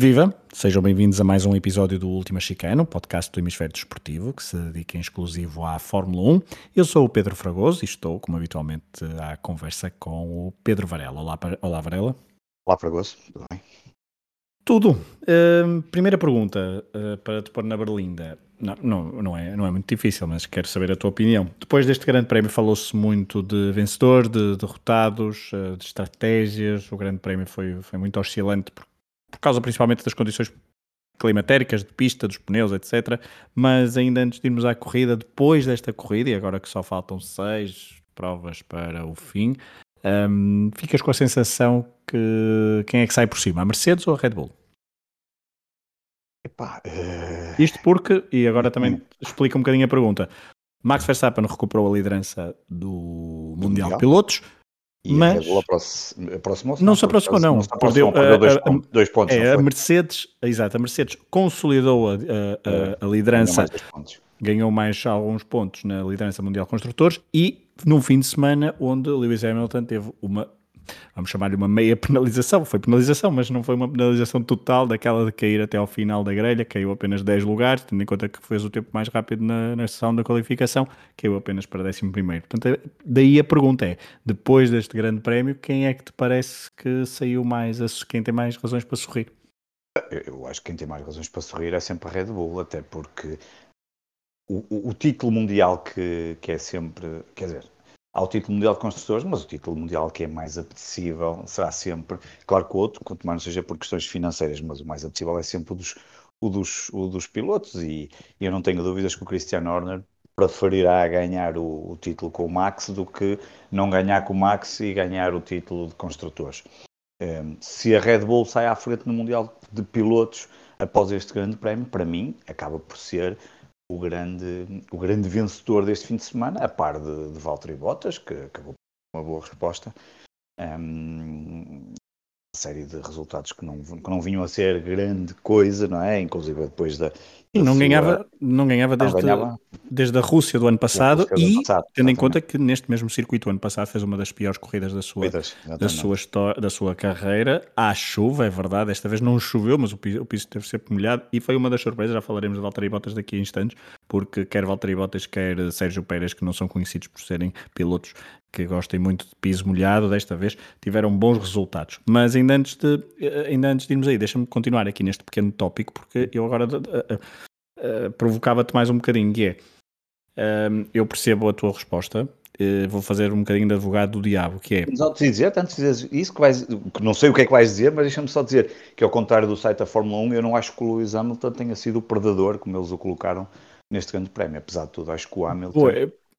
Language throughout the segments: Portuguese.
Viva! Sejam bem-vindos a mais um episódio do Última Chicana, podcast do Hemisfério Desportivo, que se dedica em exclusivo à Fórmula 1. Eu sou o Pedro Fragoso e estou, como habitualmente, à conversa com o Pedro Varela. Olá, Olá Varela. Olá, Fragoso. Tudo bem? Tudo. Uh, primeira pergunta uh, para te pôr na berlinda. Não, não, não, é, não é muito difícil, mas quero saber a tua opinião. Depois deste grande prémio falou-se muito de vencedor, de derrotados, uh, de estratégias. O grande prémio foi, foi muito oscilante por, por causa principalmente das condições climatéricas, de pista, dos pneus, etc. Mas ainda antes de irmos à corrida, depois desta corrida, e agora que só faltam seis provas para o fim, um, ficas com a sensação que quem é que sai por cima, a Mercedes ou a Red Bull? Epá, uh... Isto porque, e agora também hum. explica um bocadinho a pergunta, Max Verstappen recuperou a liderança do, do Mundial, de Pilotos, e mas aproximou-se? Não, se aproximou, não. Perdeu, perdeu dois, a, pontos, dois pontos. É, a Mercedes, exato, a Mercedes consolidou a, a, a, a liderança, ganhou mais alguns pontos na liderança mundial de construtores e no fim de semana, onde Lewis Hamilton teve uma vamos chamar-lhe uma meia penalização, foi penalização, mas não foi uma penalização total daquela de cair até ao final da grelha, caiu apenas 10 lugares, tendo em conta que fez o tempo mais rápido na, na sessão da qualificação, caiu apenas para 11 primeiro. Portanto, é, daí a pergunta é, depois deste grande prémio, quem é que te parece que saiu mais, quem tem mais razões para sorrir? Eu acho que quem tem mais razões para sorrir é sempre a Red Bull, até porque o, o, o título mundial que, que é sempre, quer dizer, ao título mundial de construtores, mas o título mundial que é mais apetecível será sempre, claro que o outro, quanto mais não seja por questões financeiras, mas o mais apetecível é sempre o dos, o dos, o dos pilotos e, e eu não tenho dúvidas que o Christian Horner preferirá ganhar o, o, título com o Max do que não ganhar com o Max e ganhar o título de construtores. Um, se a Red Bull sai à frente no Mundial de Pilotos após este grande prémio, para mim, acaba por ser o grande, o grande vencedor deste fim de semana, a par de, de Valtteri Bottas, que acabou com uma boa resposta. Um, série de resultados que não, que não vinham a ser grande coisa, não é? Inclusive depois da. E não, ganhava, não ganhava desde, não ganhava... desde a Rússia do ano passado e, passado, tendo em conta que neste mesmo circuito, o ano passado, fez uma das piores corridas da sua, da sua, história, da sua carreira. Há chuva, é verdade, desta vez não choveu, mas o piso, o piso teve sempre molhado e foi uma das surpresas. Já falaremos de Valtteri Bottas daqui a instantes, porque quer Valtteri Bottas, quer Sérgio Pérez, que não são conhecidos por serem pilotos que gostem muito de piso molhado, desta vez tiveram bons resultados. Mas ainda antes de, ainda antes de irmos aí, deixa-me continuar aqui neste pequeno tópico, porque eu agora uh, uh, uh, provocava-te mais um bocadinho, que é, eu percebo a tua resposta, vou fazer um bocadinho de advogado do diabo, que é... Só te dizer, de dizer isso, que, vais, que não sei o que é que vais dizer, mas deixa-me só dizer que ao contrário do site da Fórmula 1, eu não acho que o Lewis Hamilton tenha sido o perdedor, como eles o colocaram neste grande prémio, apesar de tudo, acho que o Hamilton...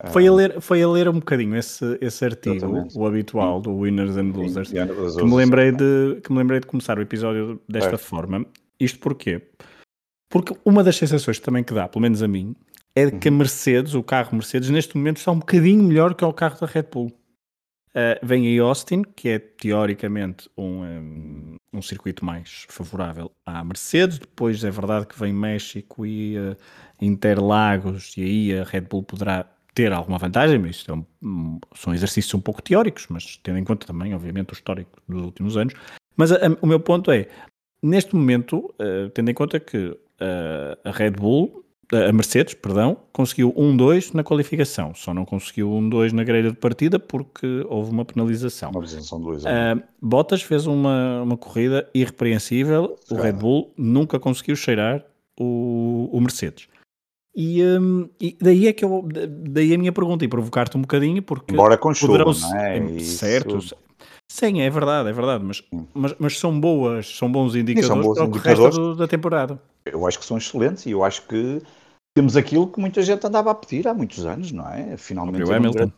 Foi a, ler, foi a ler um bocadinho esse, esse artigo, Exatamente. o habitual do Winners and Losers, Sim, que, me lembrei de, que me lembrei de começar o episódio desta é. forma. Isto porquê? Porque uma das sensações também que dá, pelo menos a mim, é que a uhum. Mercedes, o carro Mercedes, neste momento está um bocadinho melhor que o carro da Red Bull. Uh, vem aí Austin, que é teoricamente um, um, um, circuito mais favorável à Mercedes. Depois é verdade que vem México e uh, Interlagos, e aí a Red Bull poderá ter alguma vantagem, mas isto é um, são exercícios um pouco teóricos, mas tendo em conta também, obviamente, o histórico dos últimos anos. Mas a, a, o meu ponto é, neste momento, uh, tendo em conta que a Red Bull, uh, a Mercedes, perdão, conseguiu 1-2 na qualificação, só não conseguiu 1-2 na grelha de partida porque houve uma penalização. Uma penalização dois, é. Bottas fez uma, uma corrida irrepreensível, o Red Bull nunca conseguiu cheirar o, o Mercedes. E, um, e, daí é que eu daí a minha pergunta e provocar-te um bocadinho porque embora com chuva, não é? é certo Isso... sim é verdade é verdade mas, mas, mas são boas são bons indicadores são bons indicadores. Do, da temporada eu acho que são excelentes e eu acho que temos aquilo que muita gente andava a pedir há muitos anos não é finalmente o Hamilton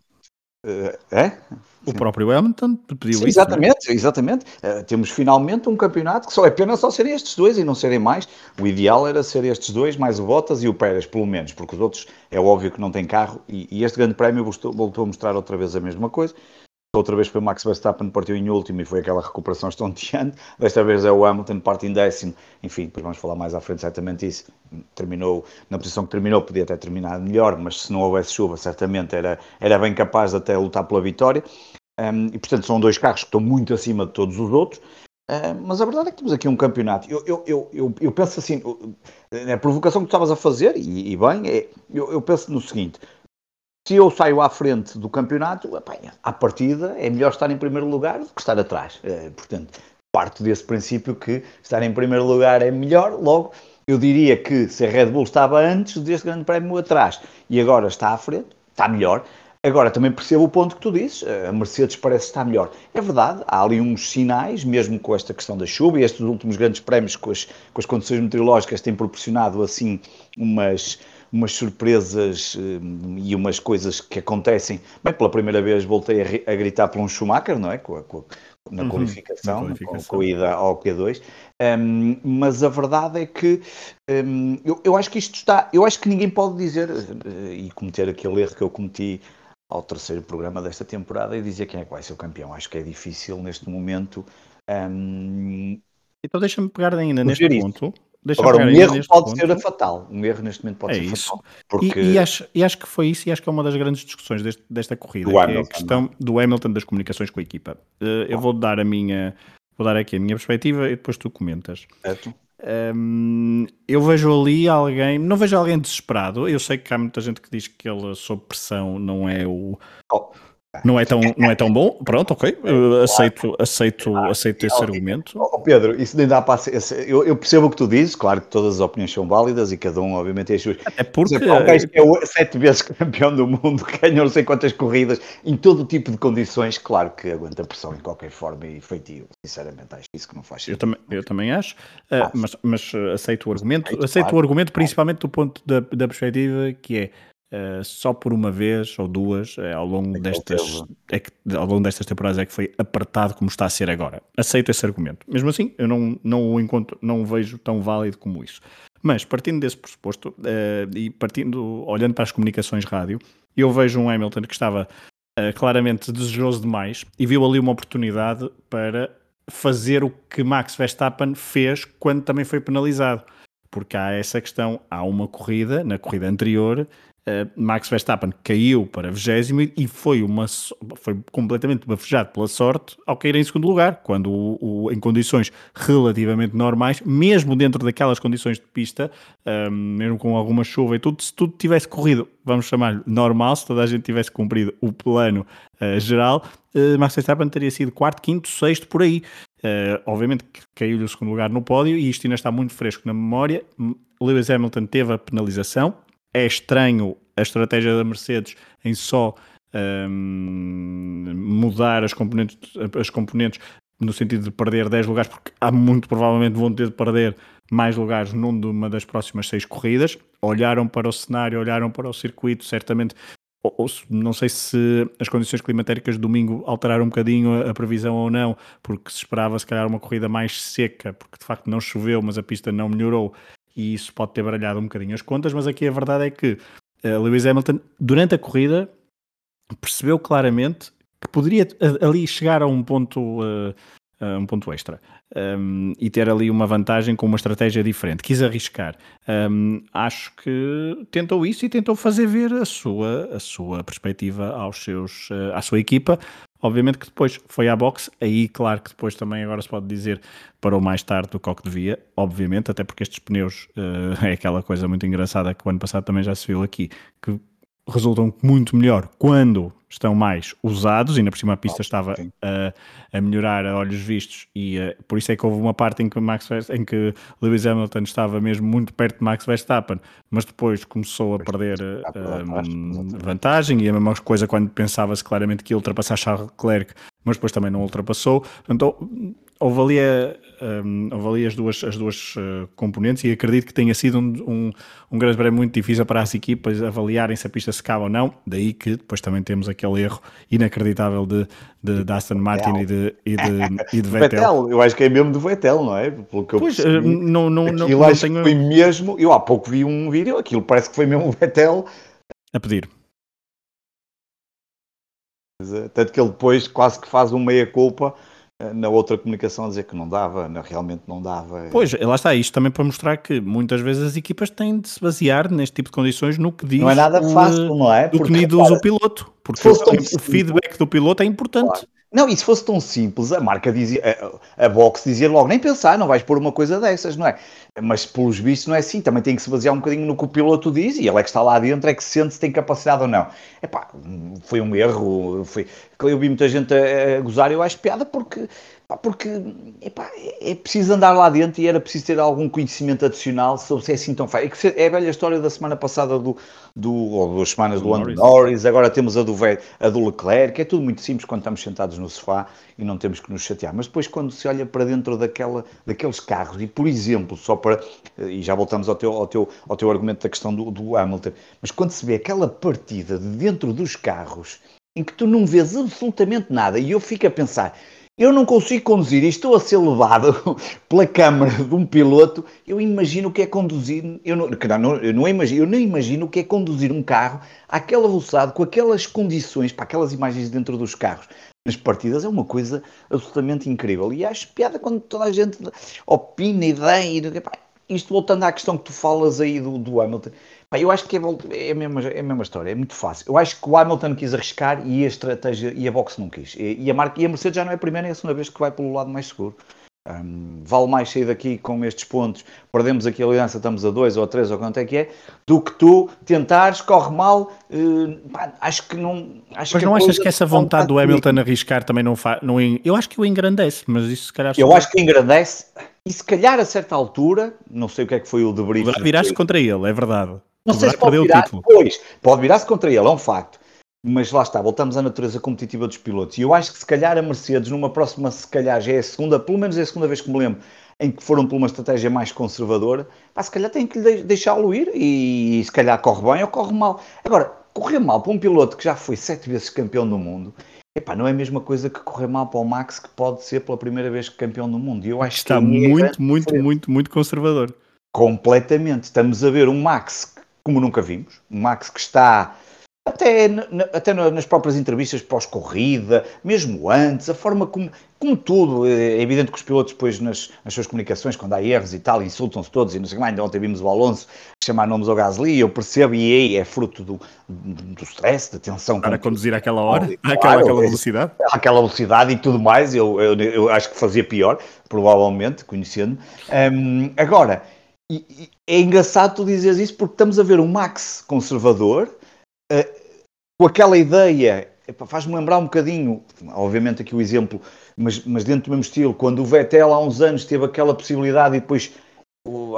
Uh, é? O Sim. próprio Hamilton pediu Sim, isso. É? Exatamente, é? exatamente. Uh, temos finalmente um campeonato que só é pena só serem estes dois e não serem mais. O ideal era ser estes dois, mais o Bottas e o Pérez, pelo menos, porque os outros é óbvio que não têm carro e, e este grande prémio voltou, voltou a mostrar outra vez a mesma coisa. Outra vez foi o Max Verstappen partiu em último e foi aquela recuperação estonteante. Desta vez é o Hamilton parte em décimo. Enfim, depois vamos falar mais à frente certamente isso. Terminou na posição que terminou, podia ter terminado melhor, mas se não houvesse chuva, certamente era, era bem capaz de até lutar pela vitória. Um, e portanto são dois carros que estão muito acima de todos os outros. Uh, mas a verdade é que temos aqui um campeonato. Eu, eu, eu, eu, eu penso assim, a provocação que tu estavas a fazer, e, e bem, é, eu, eu penso no seguinte: se eu saio à frente do campeonato, bem, à partida é melhor estar em primeiro lugar do que estar atrás. Uh, portanto, parto desse princípio que estar em primeiro lugar é melhor, logo eu diria que se a Red Bull estava antes deste grande prémio atrás e agora está à frente, está melhor. Agora, também percebo o ponto que tu dizes, a Mercedes parece estar melhor. É verdade, há ali uns sinais, mesmo com esta questão da chuva e estes últimos grandes prémios com as, com as condições meteorológicas têm proporcionado assim umas, umas surpresas hum, e umas coisas que acontecem. Bem, pela primeira vez voltei a, a gritar por um Schumacher, não é? Com a, com na, uhum, qualificação, na qualificação, com, a ida ao Q2. Um, mas a verdade é que um, eu, eu acho que isto está. Eu acho que ninguém pode dizer uh, e cometer aquele erro que eu cometi ao terceiro programa desta temporada e dizer quem é que vai ser o campeão. Acho que é difícil neste momento. Um, então deixa-me pegar ainda neste ponto. Agora, um erro pode ponto. ser fatal. Um erro neste momento pode é ser isso. fatal. Porque... E, e, acho, e acho que foi isso, e acho que é uma das grandes discussões deste, desta corrida, do que Hamilton, é a questão não? do Hamilton das comunicações com a equipa. Uh, eu vou dar a minha, vou dar aqui a minha perspectiva e depois tu comentas. Certo. Um, eu vejo ali alguém, não vejo alguém desesperado. Eu sei que há muita gente que diz que ele, sob pressão, não é o. Oh não é tão, não é tão bom, pronto, ok, aceito, aceito, aceito esse argumento. Oh, Pedro, isso nem dá para eu, eu percebo o que tu dizes, claro que todas as opiniões são válidas e cada um, obviamente, é as suas. É porque. Um que é sete vezes campeão do mundo, ganhou não sei quantas corridas, em todo tipo de condições, claro que aguenta pressão em qualquer forma e feitio. Sinceramente, acho isso que não faz sentido. Eu também, eu também acho, uh, mas, mas aceito o argumento, aceito, aceito claro, o argumento, claro. principalmente do ponto da, da perspectiva que é Uh, só por uma vez ou duas uh, ao, longo é destas, é que, ao longo destas temporadas é que foi apertado como está a ser agora. Aceito esse argumento. Mesmo assim, eu não, não o encontro, não o vejo tão válido como isso. Mas partindo desse pressuposto uh, e partindo, olhando para as comunicações rádio, eu vejo um Hamilton que estava claramente desejoso demais e viu ali uma oportunidade para fazer o que Max Verstappen fez quando também foi penalizado porque há essa questão, há uma corrida, na corrida anterior, Uh, Max Verstappen caiu para 20 e foi, uma, foi completamente bafejado pela sorte ao cair em segundo lugar, quando o, o, em condições relativamente normais, mesmo dentro daquelas condições de pista, ehm, mesmo com alguma chuva e tudo, se tudo tivesse corrido, vamos chamar normal, se toda a gente tivesse cumprido o plano uh, geral, uh, Max Verstappen teria sido quarto, quinto, sexto, por aí. Obviamente caiu-lhe o segundo lugar no pódio e isto ainda está muito fresco na memória. Lewis Hamilton teve a penalização, é estranho a estratégia da Mercedes em só um, mudar as componentes, as componentes no sentido de perder 10 lugares, porque há muito provavelmente vão ter de perder mais lugares numa das próximas seis corridas. Olharam para o cenário, olharam para o circuito, certamente. Ou, ou, não sei se as condições climatéricas de domingo alteraram um bocadinho a, a previsão ou não, porque se esperava se calhar uma corrida mais seca, porque de facto não choveu, mas a pista não melhorou e isso pode ter baralhado um bocadinho as contas, mas aqui a verdade é que uh, Lewis Hamilton, durante a corrida, percebeu claramente que poderia ali chegar a um ponto, uh, uh, um ponto extra um, e ter ali uma vantagem com uma estratégia diferente. Quis arriscar. Um, acho que tentou isso e tentou fazer ver a sua, a sua perspectiva aos seus, à sua equipa, Obviamente que depois foi à boxe, aí claro que depois também agora se pode dizer parou mais tarde do que devia, obviamente, até porque estes pneus uh, é aquela coisa muito engraçada que o ano passado também já se viu aqui, que resultam muito melhor quando estão mais usados, e na por cima a pista estava a, a, melhorar a olhos vistos, e uh, por isso é que houve uma parte em que, Max em que Lewis Hamilton estava mesmo muito perto de Max Verstappen, mas depois começou a perder uh, vantagem, e a mesma coisa quando pensava-se claramente que ia ultrapassar Charles Leclerc, mas depois também não ultrapassou. Então, houve ali, um, houve ali as duas, as duas uh, componentes e acredito que tenha sido um, um, um grande prémio muito difícil para as equipas avaliarem se a pista se cabe ou não, daí que depois também temos aquele erro inacreditável de, de, de Aston Martin e de, e de, e de Vettel. Vettel. Eu acho que é mesmo de Vettel, não é? Pelo que eu pois, percebi, não, não, não, não acho tenho... que foi mesmo, eu há pouco vi um vídeo, aquilo parece que foi mesmo o Vettel a pedir. Tanto que ele depois quase que faz uma meia-culpa na outra comunicação a dizer que não dava, realmente não dava. Pois, lá está, isto também para mostrar que muitas vezes as equipas têm de se basear neste tipo de condições no que diz não é nada fácil, o, não é? Do que diz o piloto, porque o, o feedback do piloto é importante. Claro. Não, e se fosse tão simples, a marca dizia, a, a box dizia logo, nem pensar, não vais pôr uma coisa dessas, não é? Mas pelos vistos não é assim, também tem que se basear um bocadinho no que o piloto diz e ele é que está lá dentro, é que sente se tem capacidade ou não. Epá, foi um erro, foi... eu vi muita gente a, a gozar, eu acho piada porque porque epá, é preciso andar lá dentro e era preciso ter algum conhecimento adicional sobre se é assim tão fácil. É, é a velha história da semana passada do, do ou duas semanas do, do Norris. Norris, agora temos a do, a do Leclerc, é tudo muito simples quando estamos sentados no sofá e não temos que nos chatear. Mas depois quando se olha para dentro daquela, daqueles carros, e por exemplo, só para, e já voltamos ao teu, ao teu, ao teu argumento da questão do, do Hamilton, mas quando se vê aquela partida de dentro dos carros, em que tu não vês absolutamente nada, e eu fico a pensar, eu não consigo conduzir e estou a ser levado pela câmara de um piloto. Eu imagino o que é conduzir. Eu não, não, eu não imagino, eu nem imagino o que é conduzir um carro àquela velocidade, com aquelas condições, para aquelas imagens dentro dos carros. Nas partidas é uma coisa absolutamente incrível. E acho piada quando toda a gente opina, ideia. E, isto voltando à questão que tu falas aí do, do Hamilton. Pá, eu acho que é, é, a mesma, é a mesma história, é muito fácil. Eu acho que o Hamilton quis arriscar e a estratégia e a box não quis. E, e a, marca, e a Mercedes já não é a primeira nem a segunda vez que vai pelo lado mais seguro. Um, vale mais sair daqui com estes pontos, perdemos aqui a aliança, estamos a dois ou a três ou quanto é que é, do que tu tentares, corre mal. Uh, pá, acho que não. Acho mas que não achas que essa vontade do Hamilton arriscar também não faz. Não, eu acho que o engrandece, mas isso se calhar. Eu acho que engrandece, e se calhar a certa altura, não sei o que é que foi o debrief. Viraste contra ele, é verdade. Não sei se pode virar, pois, pode virar-se contra ele, é um facto. Mas lá está, voltamos à natureza competitiva dos pilotos. E eu acho que se calhar a Mercedes, numa próxima, se calhar já é a segunda, pelo menos é a segunda vez que me lembro, em que foram por uma estratégia mais conservadora, pá, se calhar tem que deixá-lo ir e, e se calhar corre bem ou corre mal. Agora, correr mal para um piloto que já foi sete vezes campeão do mundo, Epá, não é a mesma coisa que correr mal para o Max, que pode ser pela primeira vez campeão do mundo. Eu acho Está que muito, muito, muito, muito conservador. Completamente. Estamos a ver um Max como nunca vimos. Um Max que está até, até nas próprias entrevistas pós-corrida, mesmo antes, a forma como, como tudo, é evidente que os pilotos depois nas, nas suas comunicações, quando há erros e tal, insultam-se todos e não sei mais, ainda ontem vimos o Alonso chamar nomes ao Gasly, eu percebo, e aí é fruto do, do stress, da tensão. Para conduzir àquela hora, claro, àquela, àquela velocidade. Àquela velocidade e tudo mais, eu, eu, eu acho que fazia pior, provavelmente, conhecendo. Um, agora, é engraçado tu dizeres isso porque estamos a ver um Max conservador com aquela ideia, faz-me lembrar um bocadinho, obviamente aqui o exemplo, mas, mas dentro do mesmo estilo, quando o Vettel há uns anos teve aquela possibilidade e depois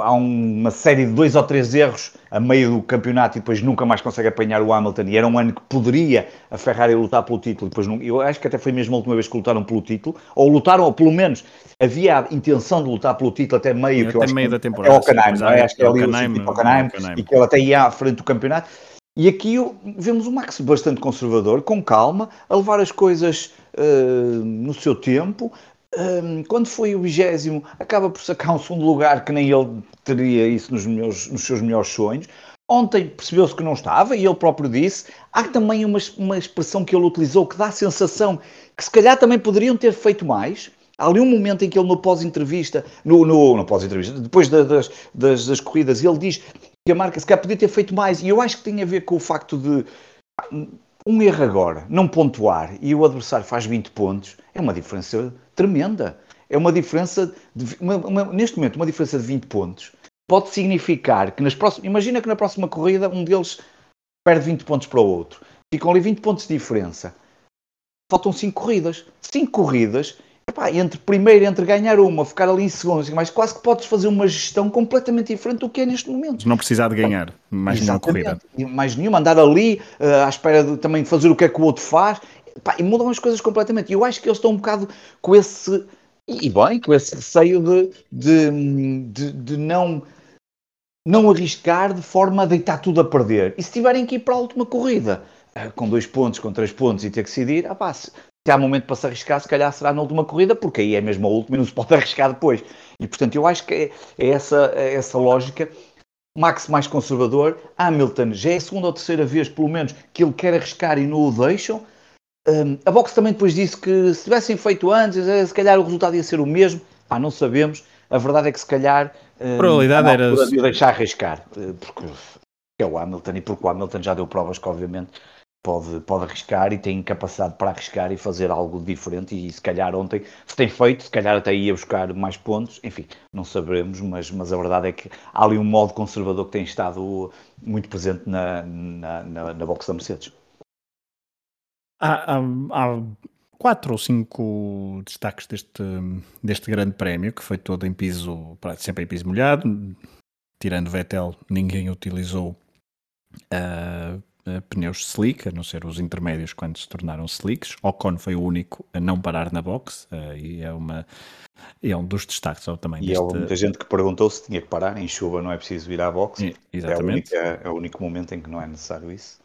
há uma série de dois ou três erros a meio do campeonato e depois nunca mais consegue apanhar o Hamilton. E era um ano que poderia a Ferrari lutar pelo título. Depois não, eu acho que até foi mesmo a última vez que lutaram pelo título ou lutaram, ou pelo menos havia a intenção de lutar pelo título até meio, que eu até meio da temporada é o Hockenheim, não é? acho que é, ali o Hockenheim, e que ele até ia à frente do campeonato e aqui vemos o Max bastante conservador, com calma, a levar as coisas uh, no seu tempo, um, quando foi o vigésimo, acaba por sacar um segundo lugar que nem ele teria isso nos, meus, nos seus melhores sonhos. Ontem percebeu-se que não estava e ele próprio disse. Há também uma, uma expressão que ele utilizou que dá a sensação que se calhar também poderiam ter feito mais. Há ali um momento em que ele, no pós-entrevista, no, no, no pós-entrevista, depois da, das, das, das, corridas, ele diz que a marca se calhar podia ter feito mais. E eu acho que tem a ver com o facto de um erro agora, não pontuar, e o adversário faz 20 pontos, é uma diferença tremenda. É uma diferença, de, uma, uma, neste momento, uma diferença de 20 pontos pode significar que nas próximas. Imagina que na próxima corrida um deles perde 20 pontos para o outro. Ficam ali 20 pontos de diferença. Faltam 5 corridas. 5 corridas Epá, entre primeiro, entre ganhar uma, ficar ali em segundo, mas quase que podes fazer uma gestão completamente diferente do que é neste momento. Não precisar de ganhar mais Exatamente. nenhuma corrida. Mais nenhuma, andar ali uh, à espera de também fazer o que é que o outro faz. Epá, e mudam as coisas completamente. E eu acho que eles estão um bocado com esse, e bem, com esse receio de, de, de, de não não arriscar de forma a deitar tudo a perder. E se tiverem que ir para a última corrida, uh, com dois pontos, com três pontos e ter que decidir, ah, pá, se, se há momento para se arriscar, se calhar será na última corrida, porque aí é mesmo a última e não se pode arriscar depois. E portanto, eu acho que é, é essa, é essa lógica. Max mais conservador, Hamilton já é a segunda ou terceira vez, pelo menos, que ele quer arriscar e não o deixam. Um, a Box também depois disse que se tivessem feito antes, eh, se calhar o resultado ia ser o mesmo. Ah, não sabemos. A verdade é que se calhar a probabilidade era de deixar arriscar, eh, porque é o Hamilton e porque o Hamilton já deu provas que obviamente pode, pode arriscar e tem capacidade para arriscar e fazer algo diferente. E se calhar ontem, se tem feito, se calhar até ia buscar mais pontos, enfim, não saberemos, mas, mas a verdade é que há ali um modo conservador que tem estado muito presente na, na, na, na box da Mercedes. Há, há, há, quatro ou cinco destaques deste, deste grande prémio, que foi todo em piso, sempre em piso molhado, tirando Vettel, ninguém utilizou uh, uh, pneus slick, a não ser os intermédios quando se tornaram slicks. Ocon foi o único a não parar na box uh, e é uma é um dos destaques também. E deste... há muita gente que perguntou se tinha que parar em chuva, não é preciso ir à box. E, exatamente. É, única, é, o único momento em que não é necessário isso.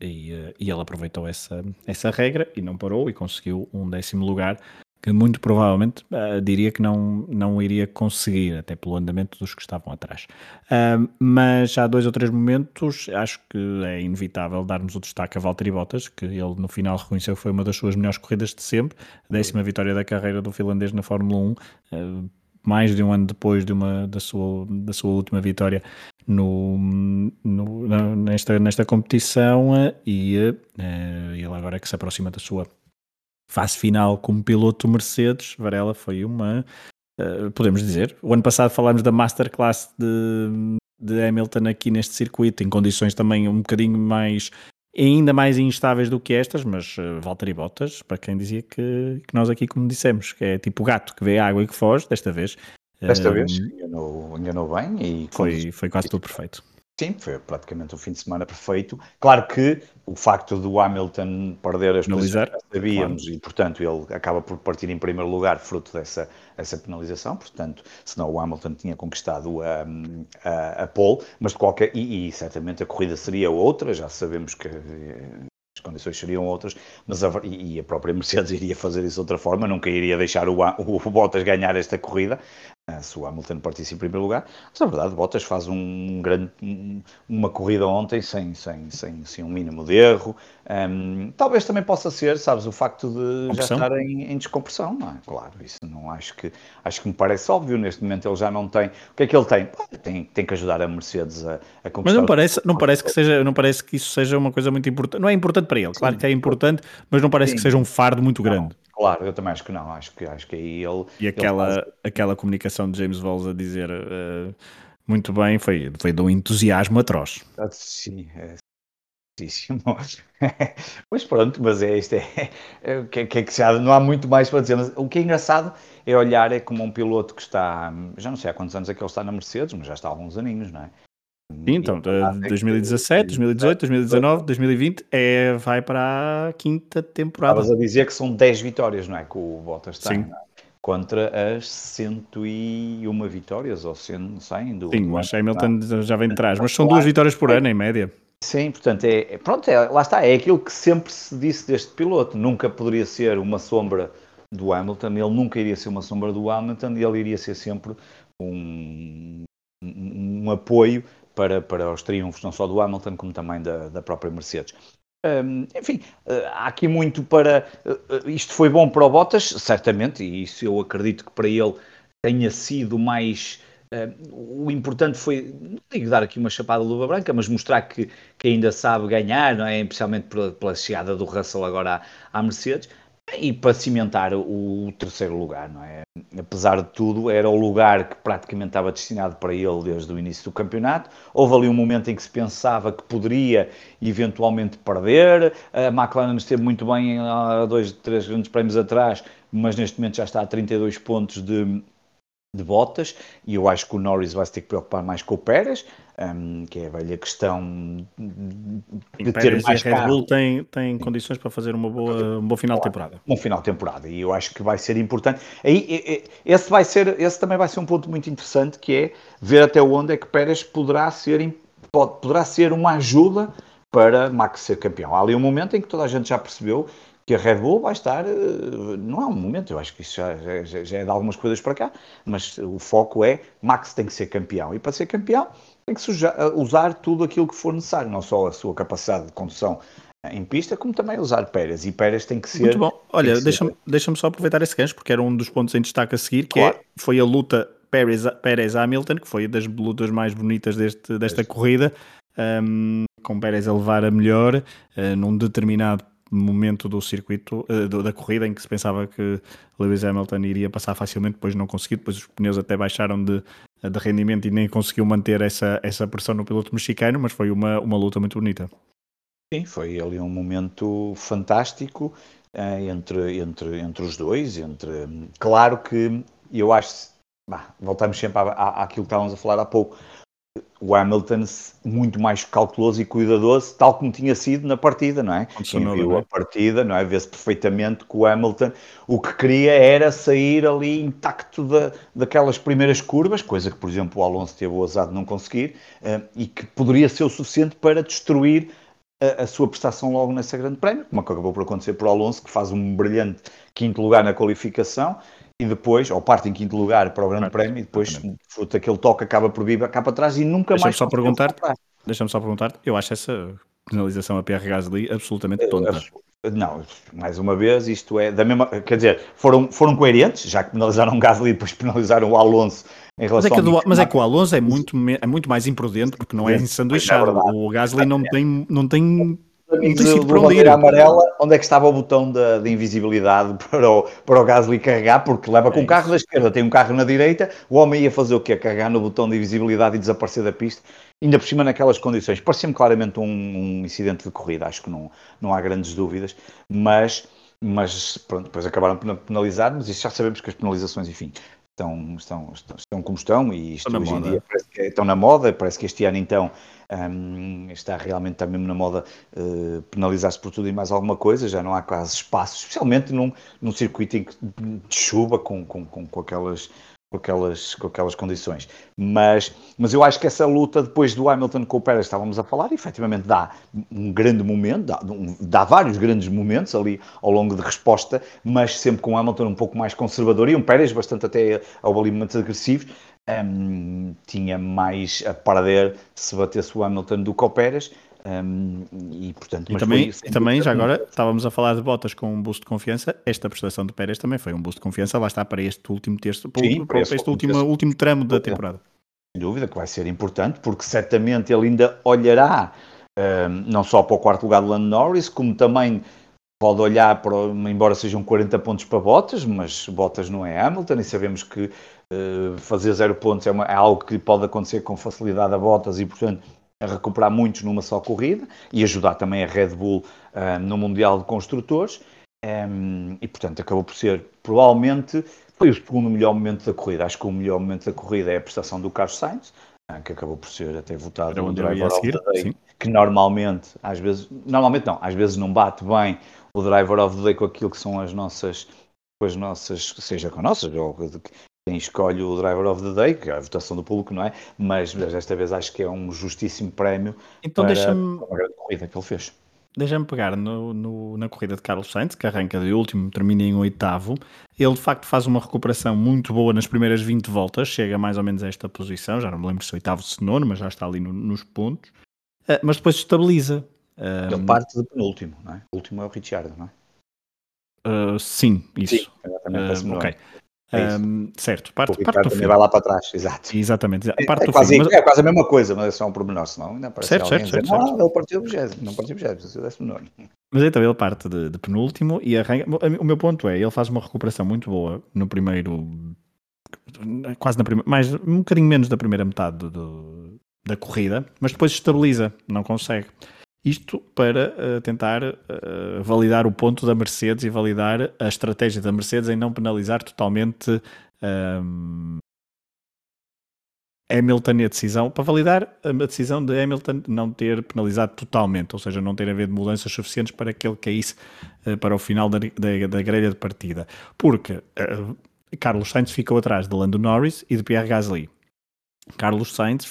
E, e ele aproveitou essa, essa regra e não parou e conseguiu um décimo lugar que muito provavelmente uh, diria que não, não iria conseguir, até pelo andamento dos que estavam atrás. Uh, mas há dois ou três momentos, acho que é inevitável darmos o destaque a Valtteri Bottas, que ele no final reconheceu que foi uma das suas melhores corridas de sempre, a décima vitória da carreira do finlandês na Fórmula 1, uh, ah, mais de um ano depois de uma, da, sua, da sua última vitória no, no nesta, nesta competição, e ele agora é que se aproxima da sua fase final como piloto Mercedes, Varela foi uma, uh, podemos dizer, o ano passado falámos da masterclass de, de Hamilton aqui neste circuito, em condições também um bocadinho mais, ainda mais instáveis do que estas, mas uh, Valtteri Bottas, para quem dizia que, que nós aqui, como dissemos, que é tipo o gato que vê a água e que foge, desta vez... Desta uh, vez enganou, enganou bem e... Foi, foi quase tudo perfeito. Sim, foi praticamente um fim de semana perfeito. Claro que o facto do Hamilton perder as já sabíamos claro. e, portanto, ele acaba por partir em primeiro lugar fruto dessa, dessa penalização. Portanto, senão o Hamilton tinha conquistado a, a, a pole, mas de qualquer. E, e certamente a corrida seria outra, já sabemos que eh, as condições seriam outras, mas a, e a própria Mercedes iria fazer isso de outra forma, nunca iria deixar o, o, o Bottas ganhar esta corrida, o Hamilton participa em primeiro lugar. Mas a verdade, Bottas faz um grande, uma corrida ontem sem, sem, sem, sem um mínimo de erro. Um, talvez também possa ser, sabes, o facto de já estar em, em, descompressão, não é? Claro, isso não acho que acho que me parece óbvio. Neste momento ele já não tem. O que é que ele tem? Tem, tem que ajudar a Mercedes a, a conquistar. Mas não parece, não parece que seja, não parece que isso seja uma coisa muito importante. Não é importante para ele, claro Sim. que é importante, mas não parece Sim. que seja um fardo muito grande. Claro, eu também acho que não. Acho que, acho que aí ele. E aquela, ele aquela comunicação de James Walls a dizer uh, muito bem foi, foi de um entusiasmo atroz. Ah, sim, é pois pronto, mas é isto é, é, que, que, que já não há muito mais para dizer. Mas o que é engraçado é olhar é como um piloto que está, já não sei há quantos anos é que ele está na Mercedes, mas já está há alguns aninhos, não é? Sim, então, 2017, 2018, 2019, 2020 é, vai para a quinta temporada. Estavas a dizer que são 10 vitórias, não é? Que o Bottas tem, Sim. É? Contra as 101 vitórias, ou 100, 100 do. Sim, mas Hamilton não. já vem de trás, mas são duas vitórias por ano, em média. Sim, portanto, é, é, pronto, é, lá está, é aquilo que sempre se disse deste piloto. Nunca poderia ser uma sombra do Hamilton, ele nunca iria ser uma sombra do Hamilton, ele iria ser sempre um, um, um apoio para, para os triunfos não só do Hamilton como também da, da própria Mercedes. Um, enfim, uh, há aqui muito para. Uh, isto foi bom para o Bottas, certamente, e isso eu acredito que para ele tenha sido mais. Uh, o importante foi, não digo dar aqui uma chapada de luva branca, mas mostrar que, que ainda sabe ganhar, não é? Especialmente pela, pela chegada do Russell agora à, à Mercedes e para cimentar o terceiro lugar, não é? Apesar de tudo, era o lugar que praticamente estava destinado para ele desde o início do campeonato. Houve ali um momento em que se pensava que poderia eventualmente perder. A McLaren esteve muito bem há dois, três grandes prémios atrás, mas neste momento já está a 32 pontos de, de botas e eu acho que o Norris vai se ter que preocupar mais com o Pérez, um, que é a velha questão de Sim, ter mais e a Red Bull tem, tem condições para fazer uma boa, um bom final de temporada. Um final de temporada e eu acho que vai ser importante. Aí, esse, vai ser, esse também vai ser um ponto muito interessante que é ver até onde é que Pérez poderá ser, pode, poderá ser uma ajuda para Max ser campeão. Há ali um momento em que toda a gente já percebeu que a Red Bull vai estar, eh, não é um momento, eu acho que isso já, já, já, é de algumas coisas para cá, mas o foco é Max tem que ser campeão, e para ser campeão tem que eh, usar tudo aquilo que for necessário, não só a sua capacidade de condução em pista, como também usar Pérez, e Pérez tem que ser... Muito bom, olha, deixa-me deixa só aproveitar esse gancho, porque era um dos pontos em destaque a seguir, que é, claro. é, foi a luta Pérez-Hamilton, que foi das lutas mais bonitas deste, desta corrida, um, com Pérez a levar a melhor uh, num determinado momento do circuito do, da corrida em que se pensava que Lewis Hamilton iria passar facilmente, depois não conseguiu, depois os pneus até baixaram de, de rendimento e nem conseguiu manter essa, essa pressão no piloto mexicano, mas foi uma, uma luta muito bonita. Sim, foi ali um momento fantástico uh, entre, entre, entre os dois, entre claro que eu acho bah, voltamos sempre à, à, àquilo que estávamos a falar há pouco o Hamilton muito mais cauteloso e cuidadoso, tal como tinha sido na partida, não é? Quem viu é? a partida, não é? Vê-se perfeitamente que o Hamilton o que queria era sair ali intacto da, daquelas primeiras curvas, coisa que, por exemplo, o Alonso teve o azar de não conseguir, uh, e que poderia ser o suficiente para destruir a, a, sua prestação logo nessa grande prémio, como acabou por acontecer por Alonso, que faz um brilhante quinto lugar na qualificação, e depois, ou parte em quinto lugar para o Grande parte, Prémio, e depois, fruto daquele toque, acaba por vir cá para trás e nunca deixa mais. Só perguntar, Deixa-me só perguntar, eu acho essa penalização a Pierre Gasly absolutamente tonta. Não, mais uma vez, isto é da mesma. Quer dizer, foram, foram coerentes, já que penalizaram o Gasly e depois penalizaram o Alonso em relação mas é, que, do, mas é que o Alonso é muito, é muito mais imprudente porque não é ensanduichado. É o Gasly não tem, não tem amigos do, do bandeira amarela, onde é que estava o botão de, de, invisibilidade para o, para o Gasly carregar, porque leva com é o carro da esquerda, tem um carro na direita, o homem ia fazer o quê? Carregar no botão de invisibilidade e desaparecer da pista, ainda por cima naquelas condições. Parecia-me claramente um, um, incidente de corrida, acho que não, não há grandes dúvidas, mas, mas pronto, depois acabaram por penalizar, mas isso já sabemos que as penalizações, enfim, estão, estão, estão, estão como estão e isto hoje moda. em dia parece que é, estão na moda, parece que este ano então um, está realmente está mesmo na moda uh, penalizar-se por tudo e mais alguma coisa, já não há quase espaço, especialmente num, num circuito de chuva com, com, com, com aquelas com aquelas, com aquelas condições. Mas, mas eu acho que essa luta depois do Hamilton com o Pérez, estávamos a falar, efetivamente dá um grande momento, dá, um, dá, vários grandes momentos ali ao longo de resposta, mas sempre com o Hamilton um pouco mais conservador e um Pérez bastante até ao momentos agressivos. Um, tinha mais a perder se batesse o Hamilton do que o Pérez. Um, e, portanto, e também, e também já agora estávamos a falar de botas com um boost de confiança. Esta prestação de Pérez também foi um boost de confiança. Lá está para este último terço, Sim, para este, último, último tramo da temporada. Sem dúvida que vai ser importante, porque certamente ele ainda olhará um, não só para o quarto lugar de Lando Norris, como também pode olhar para, embora sejam 40 pontos para Bottas, mas Bottas não é Hamilton e sabemos que uh, fazer zero pontos é, uma, é, algo que pode acontecer com facilidade a Bottas e, portanto, a recuperar muitos numa só corrida e ajudar também a Red Bull uh, no Mundial de Construtores. Um, e portanto acabou por ser provavelmente foi o segundo melhor momento da corrida. Acho que o melhor momento da corrida é a prestação do Carlos Sainz, uh, que acabou por ser até votado no driver of the day, que normalmente, às vezes, normalmente não, às vezes não bate bem o driver of the day com aquilo que são as nossas com as nossas, seja com nossas, ou quem escolhe o Driver of the Day, que é a votação do público, não é? Mas desta vez acho que é um justíssimo prémio então para a grande corrida que ele fez. Deixa-me pegar no, no, na corrida de Carlos Sainz, que arranca de último, termina em oitavo. Ele de facto faz uma recuperação muito boa nas primeiras 20 voltas, chega mais ou menos a esta posição. Já não me lembro se oitavo se nono, mas já está ali no, nos pontos. Uh, mas depois estabiliza. Ele parte do penúltimo, não é? O último é o Ricciardo, não é? Uh, sim, isso. Sim, exatamente. Uh, ok. É um, certo, parte, o parte do filme. vai lá para trás, exato. Exatamente. É, parte é, quase, mas... é quase a mesma coisa, mas é só um pormenor, senão ainda parece certo, certo, certo, certo, certo. ele partiu do 20, não partiu do 20, é décimo nono. Mas então ele parte de, de, penúltimo e arranca. O meu ponto é, ele faz uma recuperação muito boa no primeiro. Quase na primeira. Mais, um bocadinho menos da primeira metade do, do, da corrida, mas depois estabiliza, não consegue. Isto para uh, tentar uh, validar o ponto da Mercedes e validar a estratégia da Mercedes em não penalizar totalmente ehm, Hamilton e a decisão, para validar a decisão de Hamilton não ter penalizado totalmente, ou seja, não ter havido mudanças suficientes para que ele caísse uh, para o final da, da, da, grelha de partida. Porque Carlos Sainz ficou atrás de Lando Norris e de Pierre Gasly. Carlos Sainz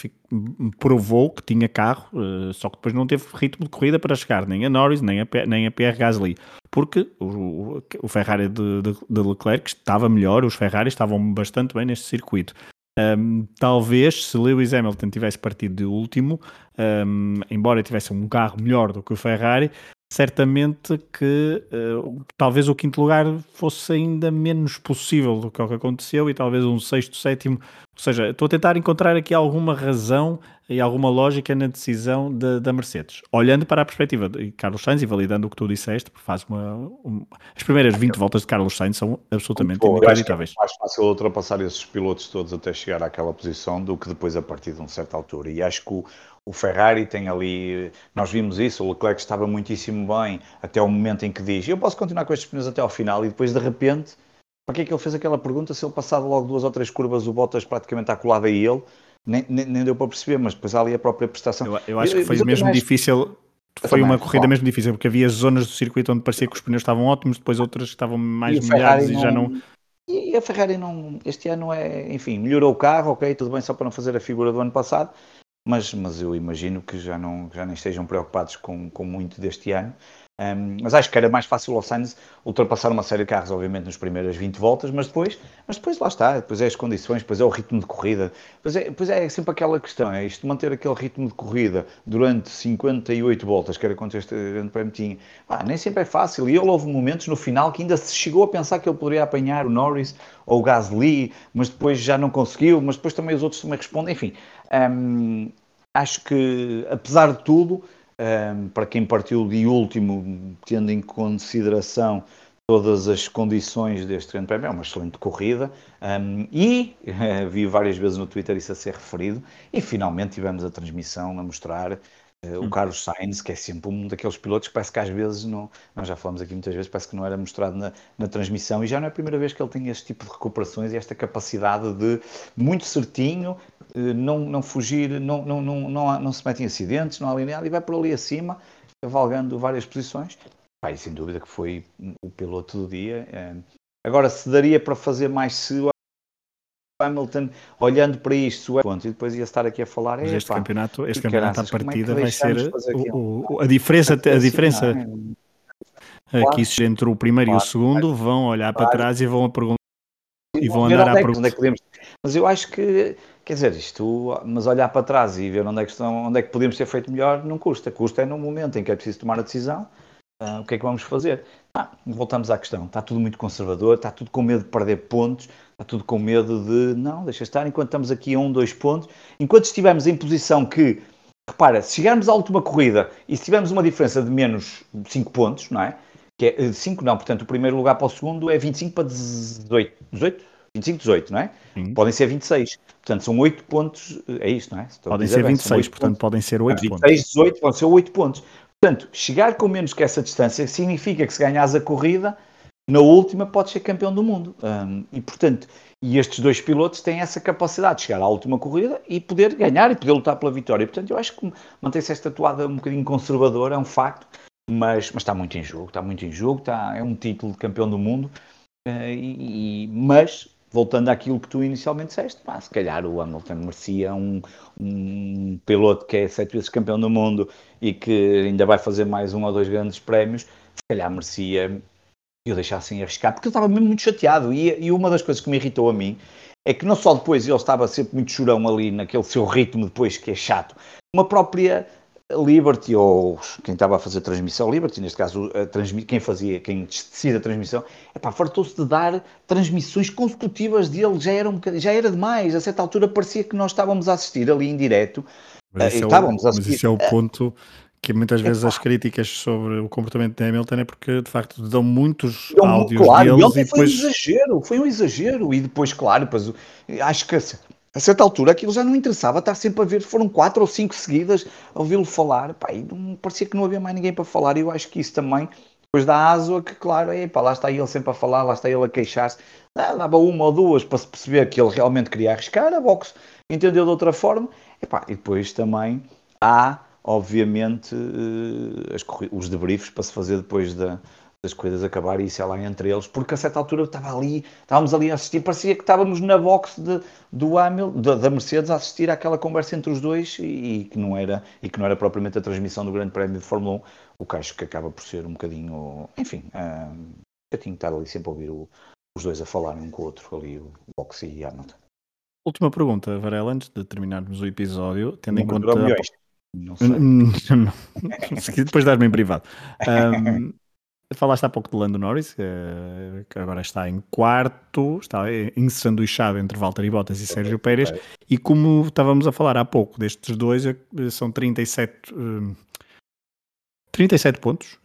provou que tinha carro, uh, só que depois não teve ritmo de corrida para chegar nem a Norris, nem a, nem a Pierre Gasly, porque o, o Ferrari de, de, de, Leclerc estava melhor, os Ferrari estavam bastante bem neste circuito. Um, talvez se Lewis Hamilton tivesse partido de último, um, embora tivesse um carro melhor do que o Ferrari, certamente que uh, talvez o quinto lugar fosse ainda menos possível do que o que aconteceu e talvez um sexto, sétimo. Ou seja, estou a tentar encontrar aqui alguma razão e alguma lógica na decisão de, da Mercedes. Olhando para a perspectiva de Carlos Sainz e validando o que tu disseste, porque faz uma, uma as primeiras 20 voltas de Carlos Sainz são absolutamente Bom, inacreditáveis. É mais fácil ultrapassar esses pilotos todos até chegar àquela posição do que depois a partir de uma certa altura. E acho que o, o Ferrari tem ali, nós vimos isso, o Leclerc estava muitíssimo bem até o momento em que diz: Eu posso continuar com estes pneus até ao final, e depois de repente, para que é que ele fez aquela pergunta? Se ele passava logo duas ou três curvas, o Bottas praticamente está colado a ele, nem, nem, nem, deu para perceber, mas depois há ali a própria prestação. Eu, eu acho que foi eu, mesmo acho... difícil. Foi uma corrida mesmo difícil, porque havia zonas do circuito onde parecia que os pneus estavam ótimos, depois outras que estavam mais e molhados e já não. E a Ferrari não, este ano é, enfim, melhorou o carro, ok, tudo bem, só para não fazer a figura do ano passado, mas, mas eu imagino que já, não, já nem estejam preocupados com, com muito deste ano. Um, mas acho que era mais fácil o Sainz ultrapassar uma série de carros, obviamente, nas primeiras 20 voltas, mas depois, mas depois lá está, depois é as condições, depois é o ritmo de corrida, depois é, depois é sempre aquela questão, é isto manter aquele ritmo de corrida durante 58 voltas, que era quanto este grande prémio tinha, ah, nem sempre é fácil, e ele houve momentos no final que ainda se chegou a pensar que ele poderia apanhar o Norris ou o Gasly, mas depois já não conseguiu, mas depois também os outros também respondem, enfim, um, acho que, apesar de tudo, um, para quem partiu de último, tendo em consideração todas as condições deste Grande Prémio, é uma excelente corrida. Um, e vi várias vezes no Twitter isso a ser referido. E finalmente tivemos a transmissão a mostrar uh, o hum. Carlos Sainz, que é sempre um daqueles pilotos que parece que às vezes, não, nós já falamos aqui muitas vezes, parece que não era mostrado na, na transmissão. E já não é a primeira vez que ele tem este tipo de recuperações e esta capacidade de, muito certinho, não, não fugir, não, não, não, não, não se mete em acidentes, não há alineado e vai por ali acima, cavalgando várias posições. Pai, sem dúvida que foi o piloto do dia. Eh, agora, se daria para fazer mais se o Hamilton, olhando para isto, ponto, e depois ia estar aqui a falar. Mas este campeonato, este campeonato à é partida é vai ser o, o, a diferença, a diferença é? aqui entre o primeiro claro, e o segundo vão olhar claro. para trás e vão perguntar e vão andar à pergunta. É mas eu acho que Quer dizer, isto, mas olhar para trás e ver onde é que, estão, onde é que podemos ter feito melhor não custa. Custa é no momento em que é preciso tomar a decisão, uh, o que é que vamos fazer? Ah, voltamos à questão. Está tudo muito conservador, está tudo com medo de perder pontos, está tudo com medo de, não, deixa estar, enquanto estamos aqui a um, dois pontos, enquanto estivermos em posição que, repara, se chegarmos à última corrida e se tivermos uma diferença de menos 5 pontos, não é? Que é 5 não, portanto o primeiro lugar para o segundo é 25 para 18, 18? 25, 18, não é? Sim. Podem ser 26. Portanto, são 8 pontos. É isto, não é? Estou podem ser 26, portanto, pontos. podem ser 8 26, pontos. 18, podem ser 8 pontos. Portanto, chegar com menos que essa distância significa que se ganhas a corrida, na última podes ser campeão do mundo. Um, e, portanto, e estes dois pilotos têm essa capacidade de chegar à última corrida e poder ganhar e poder lutar pela vitória. Portanto, eu acho que mantém-se esta toada um bocadinho conservadora, é um facto, mas, mas está muito em jogo, está muito em jogo, está, é um título de campeão do mundo. Uh, e, mas voltando àquilo que tu inicialmente disseste, pá, se calhar o Hamilton merecia um, um piloto que é sete vezes campeão do mundo e que ainda vai fazer mais um ou dois grandes prémios, se calhar merecia eu deixassem arriscar, porque eu estava mesmo muito chateado. E, e uma das coisas que me irritou a mim é que não só depois ele estava sempre muito chorão ali naquele seu ritmo depois que é chato, uma própria Liberty, ou quem estava a fazer a transmissão, Liberty, neste caso, a quem fazia, quem decide a transmissão, epá, fartou-se de dar transmissões consecutivas dele, já era, um já era demais, a certa altura parecia que nós estávamos a assistir ali em direto, mas, uh, é estávamos o, a assistir. mas isso é o ponto que muitas vezes as críticas sobre o comportamento de Hamilton é porque de facto dão muitos dão, áudios claro, deles e, e depois... foi um exagero, foi um exagero, e depois, claro, depois, acho que a certa altura aquilo já não interessava estar sempre a ver, foram quatro ou cinco seguidas a ouvi-lo falar, pá, e não, parecia que não havia mais ninguém para falar, e eu acho que isso também, depois dá aso que, claro, é, lá está ele sempre a falar, lá está ele a queixar-se, ah, dava uma ou duas para se perceber que ele realmente queria arriscar, a box entendeu de outra forma, e, e depois também há, obviamente, eh, as, os debriefs para se fazer depois da, das coisas acabarem e sei lá entre eles, porque a certa altura eu estava ali, estávamos ali a assistir, parecia que estávamos na box de, do Hamilton, da, da, Mercedes a assistir àquela conversa entre os dois e, e, que não era, e que não era propriamente a transmissão do Grande Prémio de Fórmula 1, o que acho que acaba por ser um bocadinho, enfim, um, eu tinha que estar ali sempre a ouvir o, os dois a falar um com o outro, ali o Box e Hamilton. Última pergunta, Varela, antes de terminarmos o episódio, tendo em conta Não sei. Não, depois dar-me em privado. Um, falaste há pouco de Lando Norris, que agora está em quarto, está ensanduichado entre Valtteri Bottas e Sérgio Pérez, e como estávamos a falar há pouco destes dois, eh, são 37, 37 pontos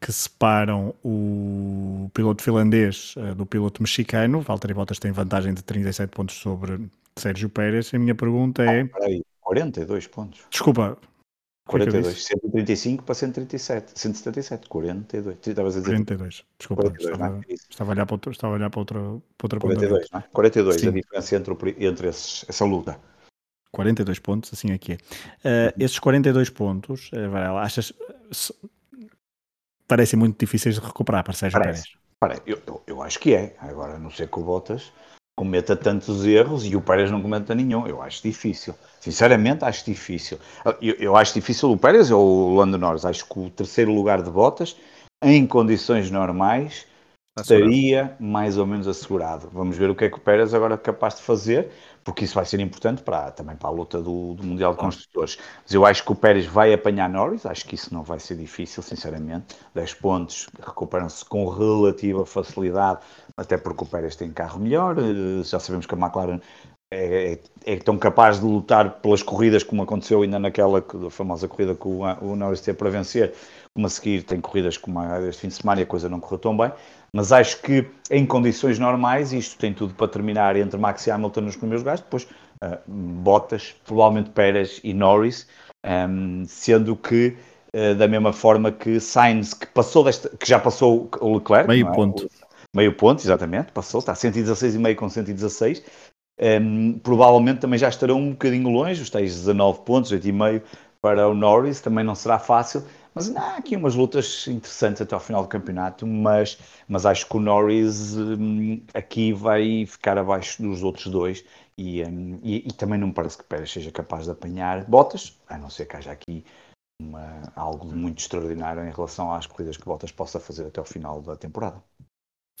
que separam o piloto finlandês eh, do piloto mexicano. Valtteri Bottas tem vantagem de 37 pontos sobre Sérgio Pérez. A minha pergunta é. Ah, peraí, 42 pontos. Desculpa. 42, 135 para 137, 177, 42. Estavas a dizer 42, desculpa, 42, estava, é? estava, a olhar para, outro, estava a olhar para outra, para outra 42, não é? 42, Sim. a diferença entre, entre esses, essa luta. 42 pontos, assim aqui é. Uh, esses 42 pontos, uh, Varela, achas parecem muito difíceis de recuperar para Sérgio Parece. Pérez? Eu, eu, eu, acho que é. Agora, não sei que o Bottas cometa tantos erros e o Pérez não cometa nenhum. Eu acho difícil. Sinceramente, acho difícil. Eu, eu acho difícil o Pérez ou o Lando Norris. Acho que o terceiro lugar de Bottas, em condições normais, estaria mais ou menos assegurado. Vamos ver o que é que o Pérez agora é capaz de fazer, porque isso vai ser importante para, também para a luta do, do Mundial de Construtores. Mas eu acho que o Pérez vai apanhar Norris, acho que isso não vai ser difícil, sinceramente. 10 pontos recuperam-se com relativa facilidade, até porque o Pérez tem carro melhor, eh, já sabemos que a McLaren é, é, é, tão capaz de lutar pelas corridas como aconteceu ainda naquela famosa corrida que o, o Norris teve para vencer, como a seguir tem corridas como a deste fim de semana e a coisa não correu tão bem, mas acho que em condições normais, isto tem tudo para terminar entre Max e Hamilton nos primeiros lugares, depois uh, Bottas, provavelmente Pérez e Norris, um, ehm, sendo que uh, da mesma forma que Sainz, que passou desta, que já passou o Leclerc, meio é? ponto. Meio ponto, exatamente, passou, está a 116,5 com 116. Um, ehm, provavelmente também já estarão um bocadinho longe, os tais 19 pontos, 8,5 para o Norris, também não será fácil, mas há aqui umas lutas interessantes até ao final do campeonato, mas, mas acho que o Norris um, aqui vai ficar abaixo dos outros dois e, um, e, e, também não me parece que Pérez seja capaz de apanhar Bottas, a não ser que haja aqui uma, algo muito extraordinário em relação às corridas que Bottas possa fazer até ao final da temporada.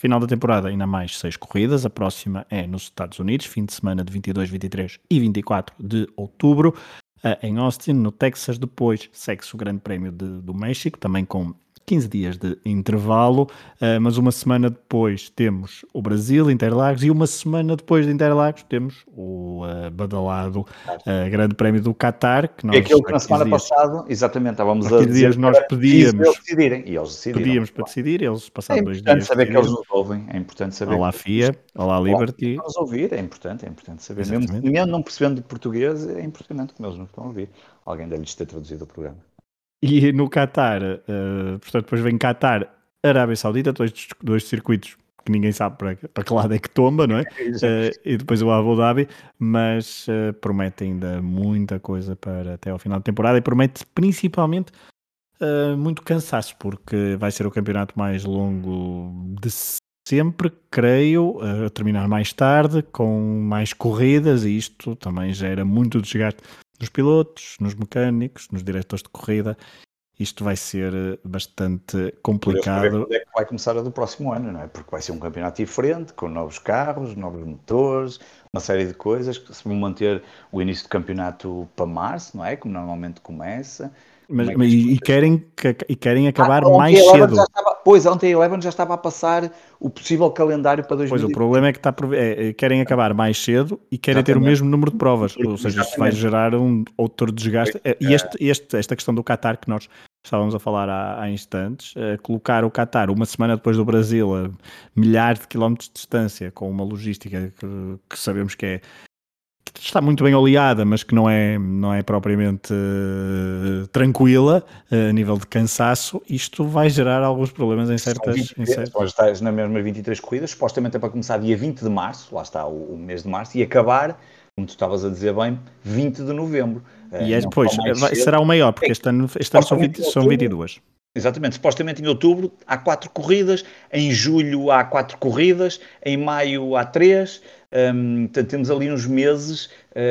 Final da temporada, ainda mais seis corridas. A próxima é nos Estados Unidos, fim de semana de 22, 23 e 24 de outubro em Austin, no Texas. Depois segue-se o Grande Prémio de, do México, também com 15 dias de intervalo, uh, mas uma semana depois temos o Brasil, Interlagos, e uma semana depois de Interlagos temos o uh, badalado uh, Grande Prémio do Qatar. Que nós, é aquilo que na semana dias, passada, exatamente, estávamos a dizer dias nós pedíamos, eles decidirem, e eles decidiram. Pedíamos para decidir, eles passaram é dois dias. É importante saber que eles nos ouvem, é importante saber. Olá FIA, olá Liberty. Nos ouvir, é importante, é importante saber. Mesmo, mesmo não percebendo de português, é impressionante como eles nos estão a ouvir. Alguém deve-lhes ter traduzido o programa. E no Qatar, uh, portanto, depois vem Qatar, Arábia Saudita, dois, dois circuitos que ninguém sabe para, para que lado é que tomba, não é? uh, e depois o Abu Dhabi, mas uh, promete ainda muita coisa para até ao final da temporada e promete principalmente uh, muito cansaço, porque vai ser o campeonato mais longo de sempre, creio, a terminar mais tarde, com mais corridas, e isto também gera muito desgaste nos pilotos, nos mecânicos, nos diretores de corrida. Isto vai ser eh, bastante complicado. Quando é que vai começar a do próximo ano, não é? Porque vai ser um campeonato diferente, com novos carros, novos motores, uma série de coisas se vão manter o início do campeonato para março, não é? Como normalmente começa. Mas, é e, querem, e querem acabar ah, mais cedo. Estava, pois, ontem a Eleven já estava a passar o possível calendário para 2020. Pois, o problema é que está, é, é, querem acabar mais cedo e querem Exatamente. ter o mesmo número de provas. Ou seja, isso vai gerar um outro desgaste. É, e este, este, esta questão do Qatar que nós estávamos a falar há, há instantes, uh, colocar o Qatar uma semana depois do Brasil a milhares de quilómetros de distância, com uma logística que, que sabemos que é está muito bem oleada, mas que não é, não é propriamente uh, tranquila uh, a nível de cansaço, isto vai gerar alguns problemas em certas. 23, em certas... estás na mesma 23 corridas, supostamente é para começar dia 20 de março, lá está o, o mês de março, e acabar, como tu estavas a dizer bem, 20 de novembro. E é, depois será o maior, porque este ano, este ano são, 20, são 22. Exatamente, supostamente em outubro há quatro corridas, em julho há quatro corridas, em maio há três, um, portanto, temos ali uns meses,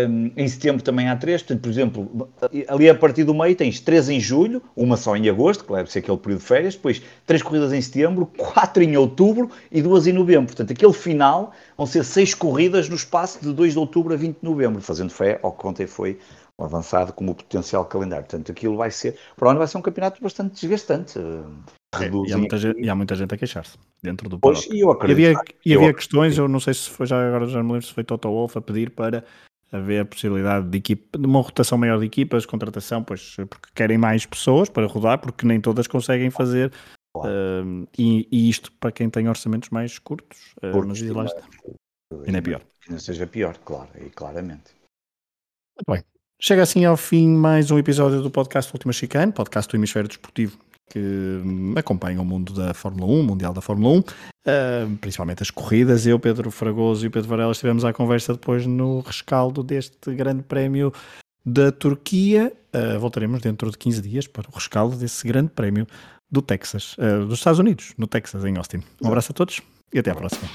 um, em setembro também há três, portanto, por exemplo, ali a partir do meio tens três em julho, uma só em agosto, que deve ser aquele período de férias, depois três corridas em setembro, quatro em outubro e duas em novembro. Portanto, aquele final vão ser seis corridas no espaço de 2 de outubro a 20 de novembro, fazendo fé ao que ontem foi avançado como o potencial calendário. Portanto, aquilo vai ser, para o ano vai ser um campeonato bastante desgastante. É, e, há muita gente, e, há muita gente, a queixar-se dentro do pois, e, eu acredito, e havia, e havia questões, eu não sei se foi já agora já me lembro se foi Toto Wolff a pedir para haver a possibilidade de, equipa, de uma rotação maior de equipas, contratação, pois porque querem mais pessoas para rodar, porque nem todas conseguem fazer. Uh, e, e, isto para quem tem orçamentos mais curtos, uh, mas lá está. E não é pior. Não seja pior, claro, e claramente. Muito bem. Chega assim ao fim mais um episódio do podcast Última Chicane, podcast do Hemisfério Desportivo que hum, acompanha o mundo da Fórmula 1, Mundial da Fórmula 1, uh, hum, principalmente as corridas. Eu, Pedro Fragoso e o Pedro Varela estivemos à conversa depois no rescaldo deste grande prémio da Turquia. Uh, voltaremos dentro de 15 dias para o rescaldo desse grande prémio do Texas, uh, dos Estados Unidos, no Texas, em Austin. Um abraço a todos e até à próxima.